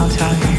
I'll tell you.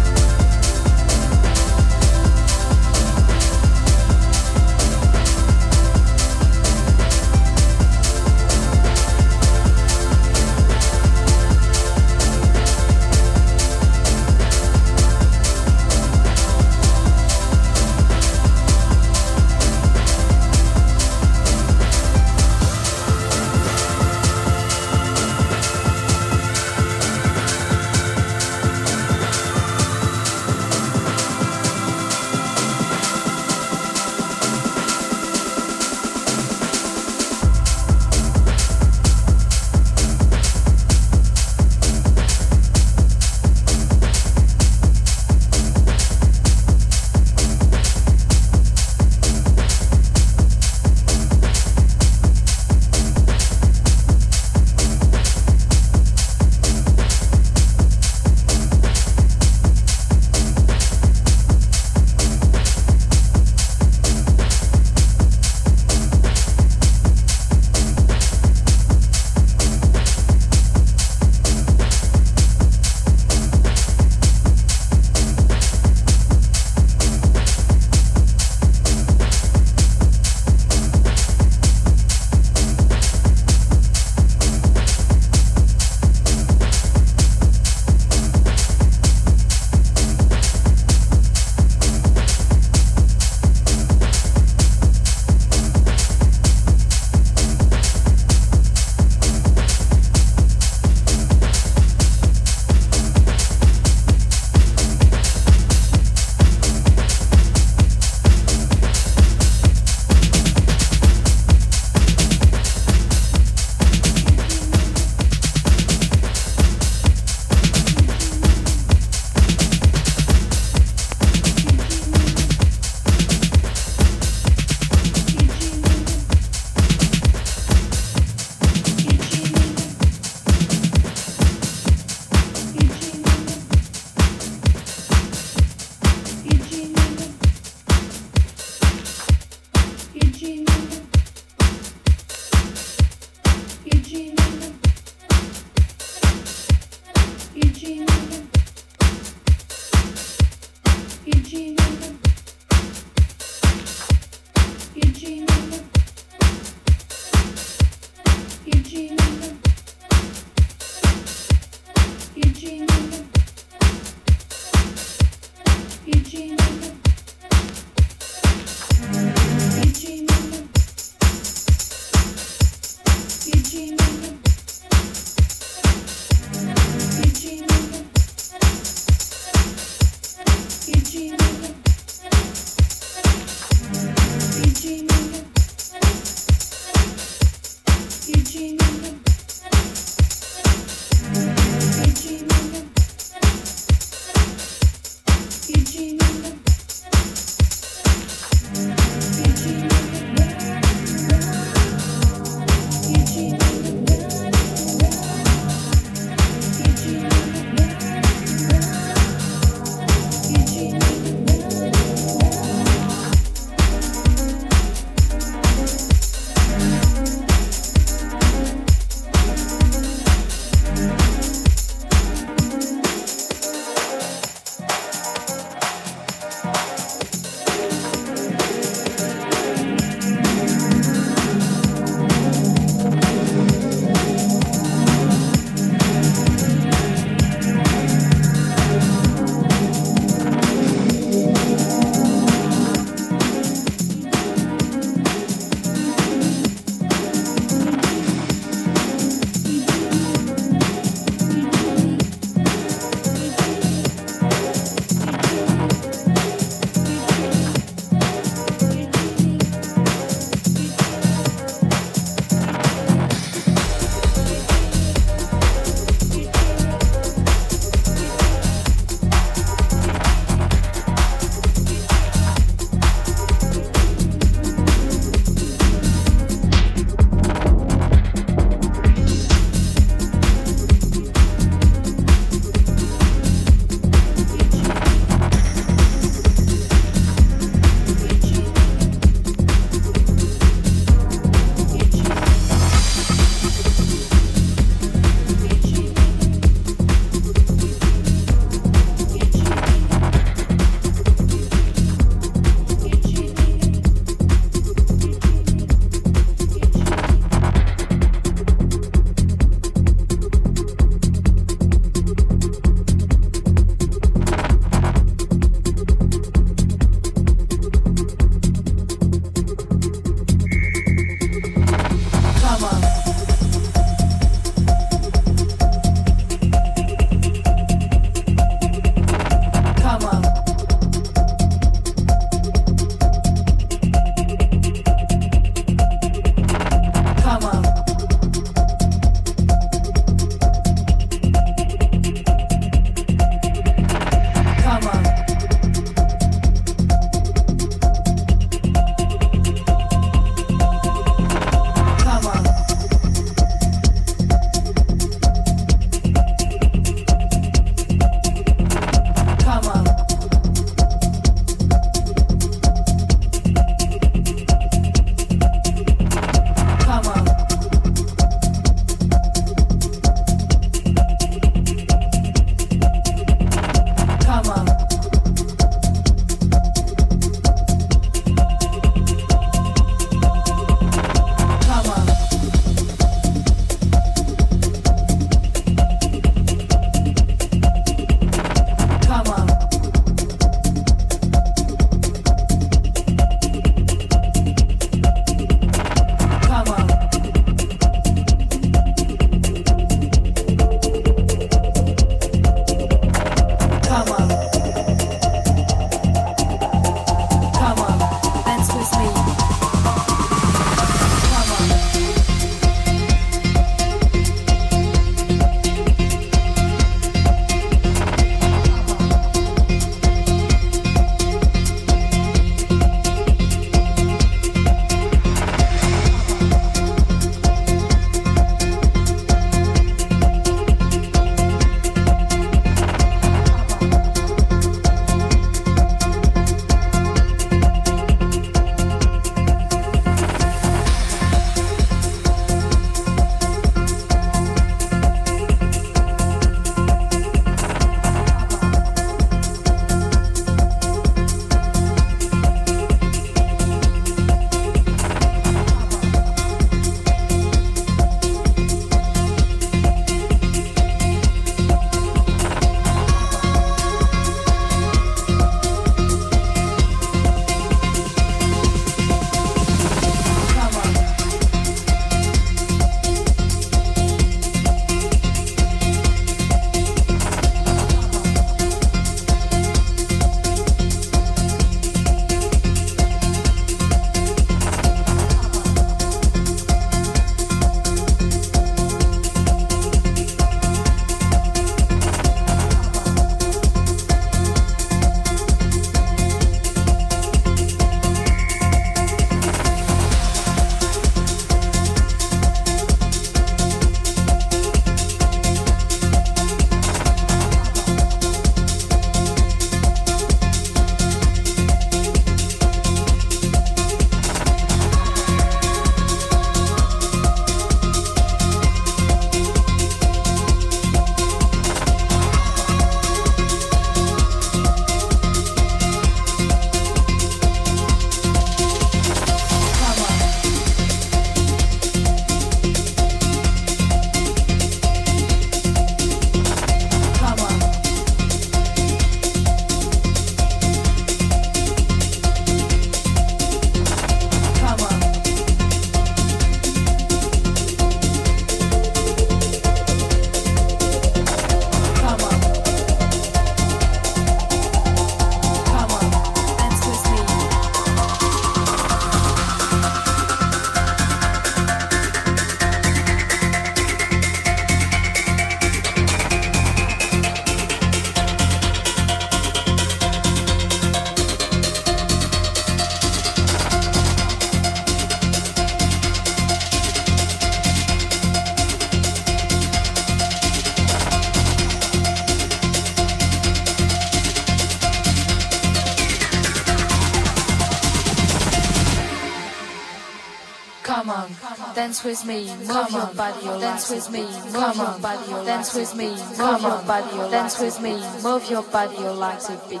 Dance with me, move your body, oh dance with me, move your body, dance with me, move your body, dance with me, move your body, legs a bit.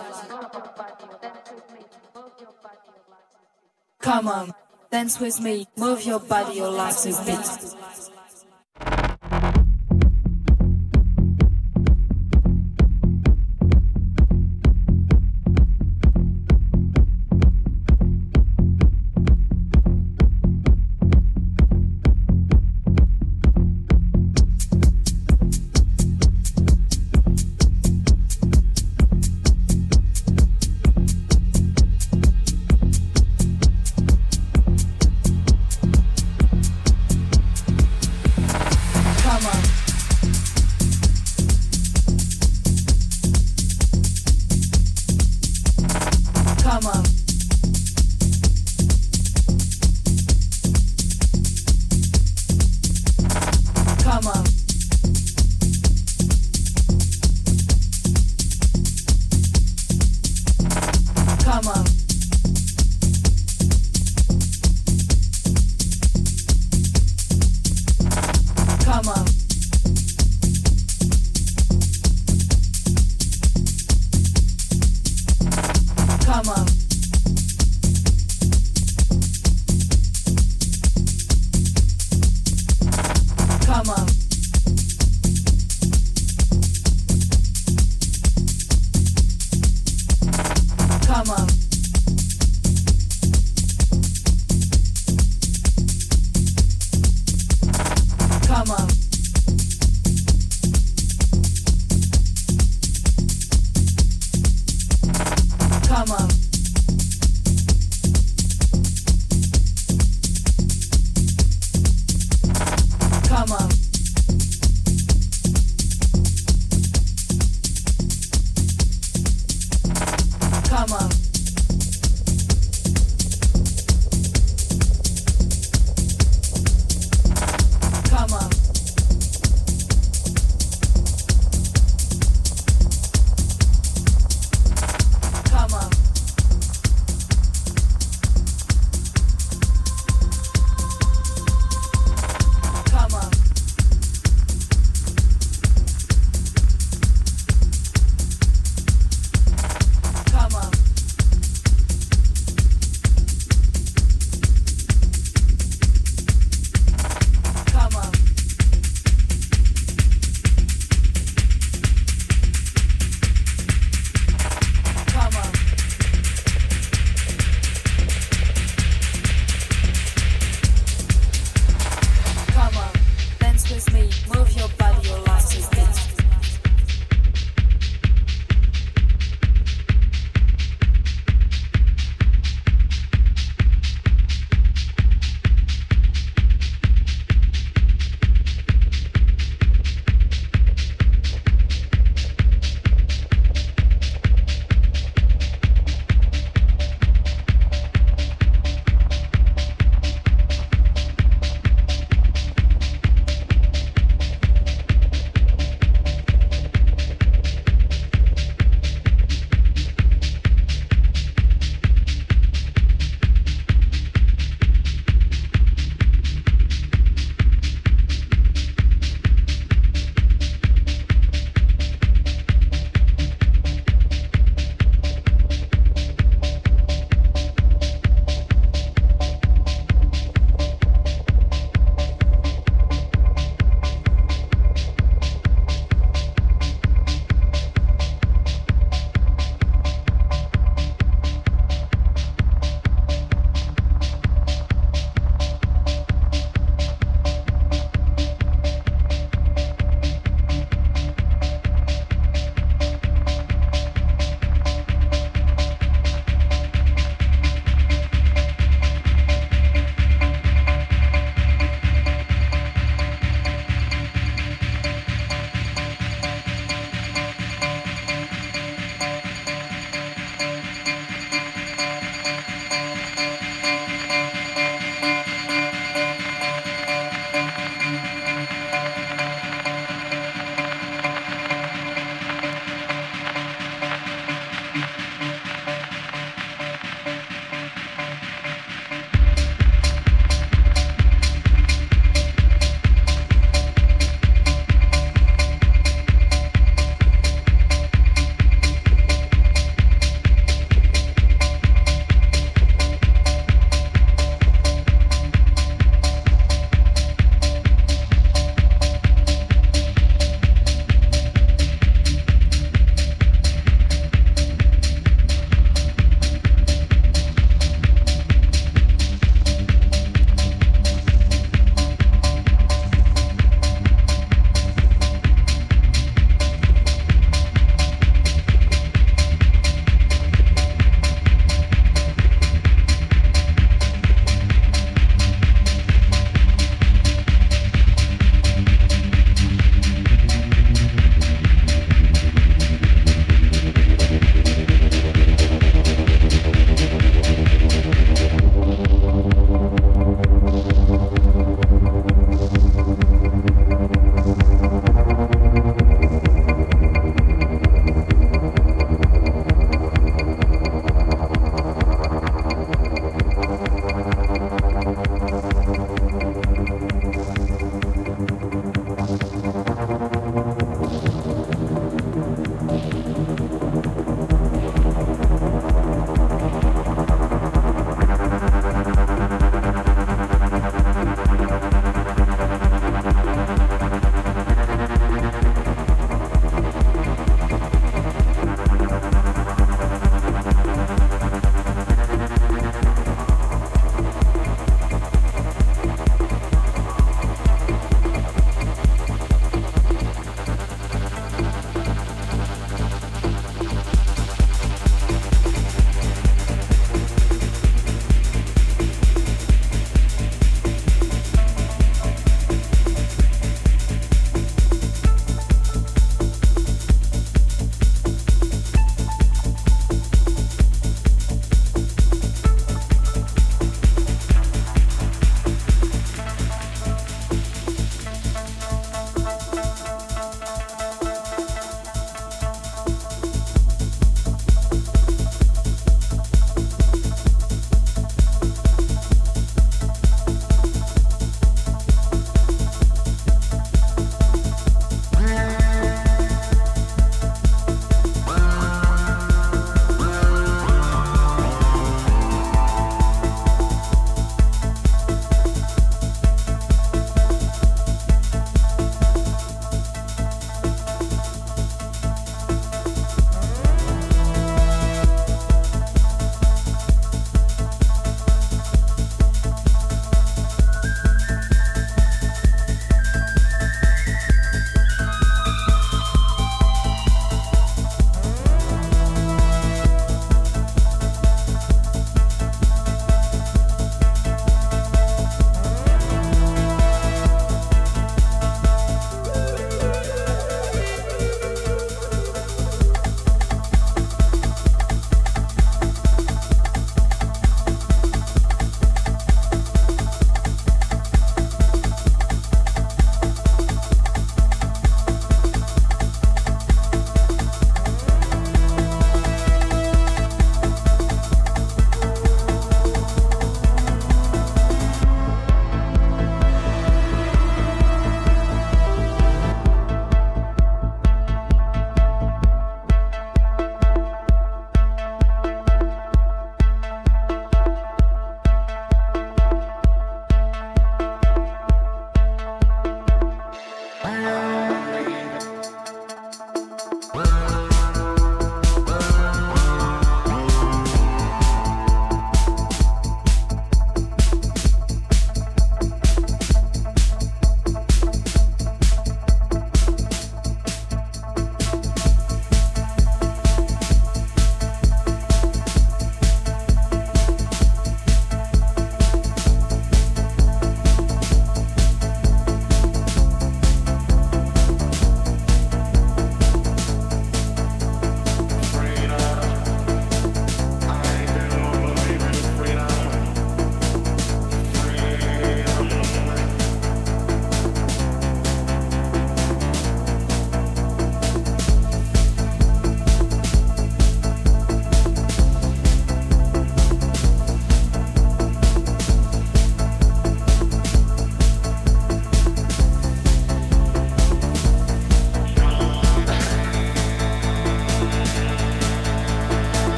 Come on, dance with me, move your body, legs a bit.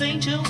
ontem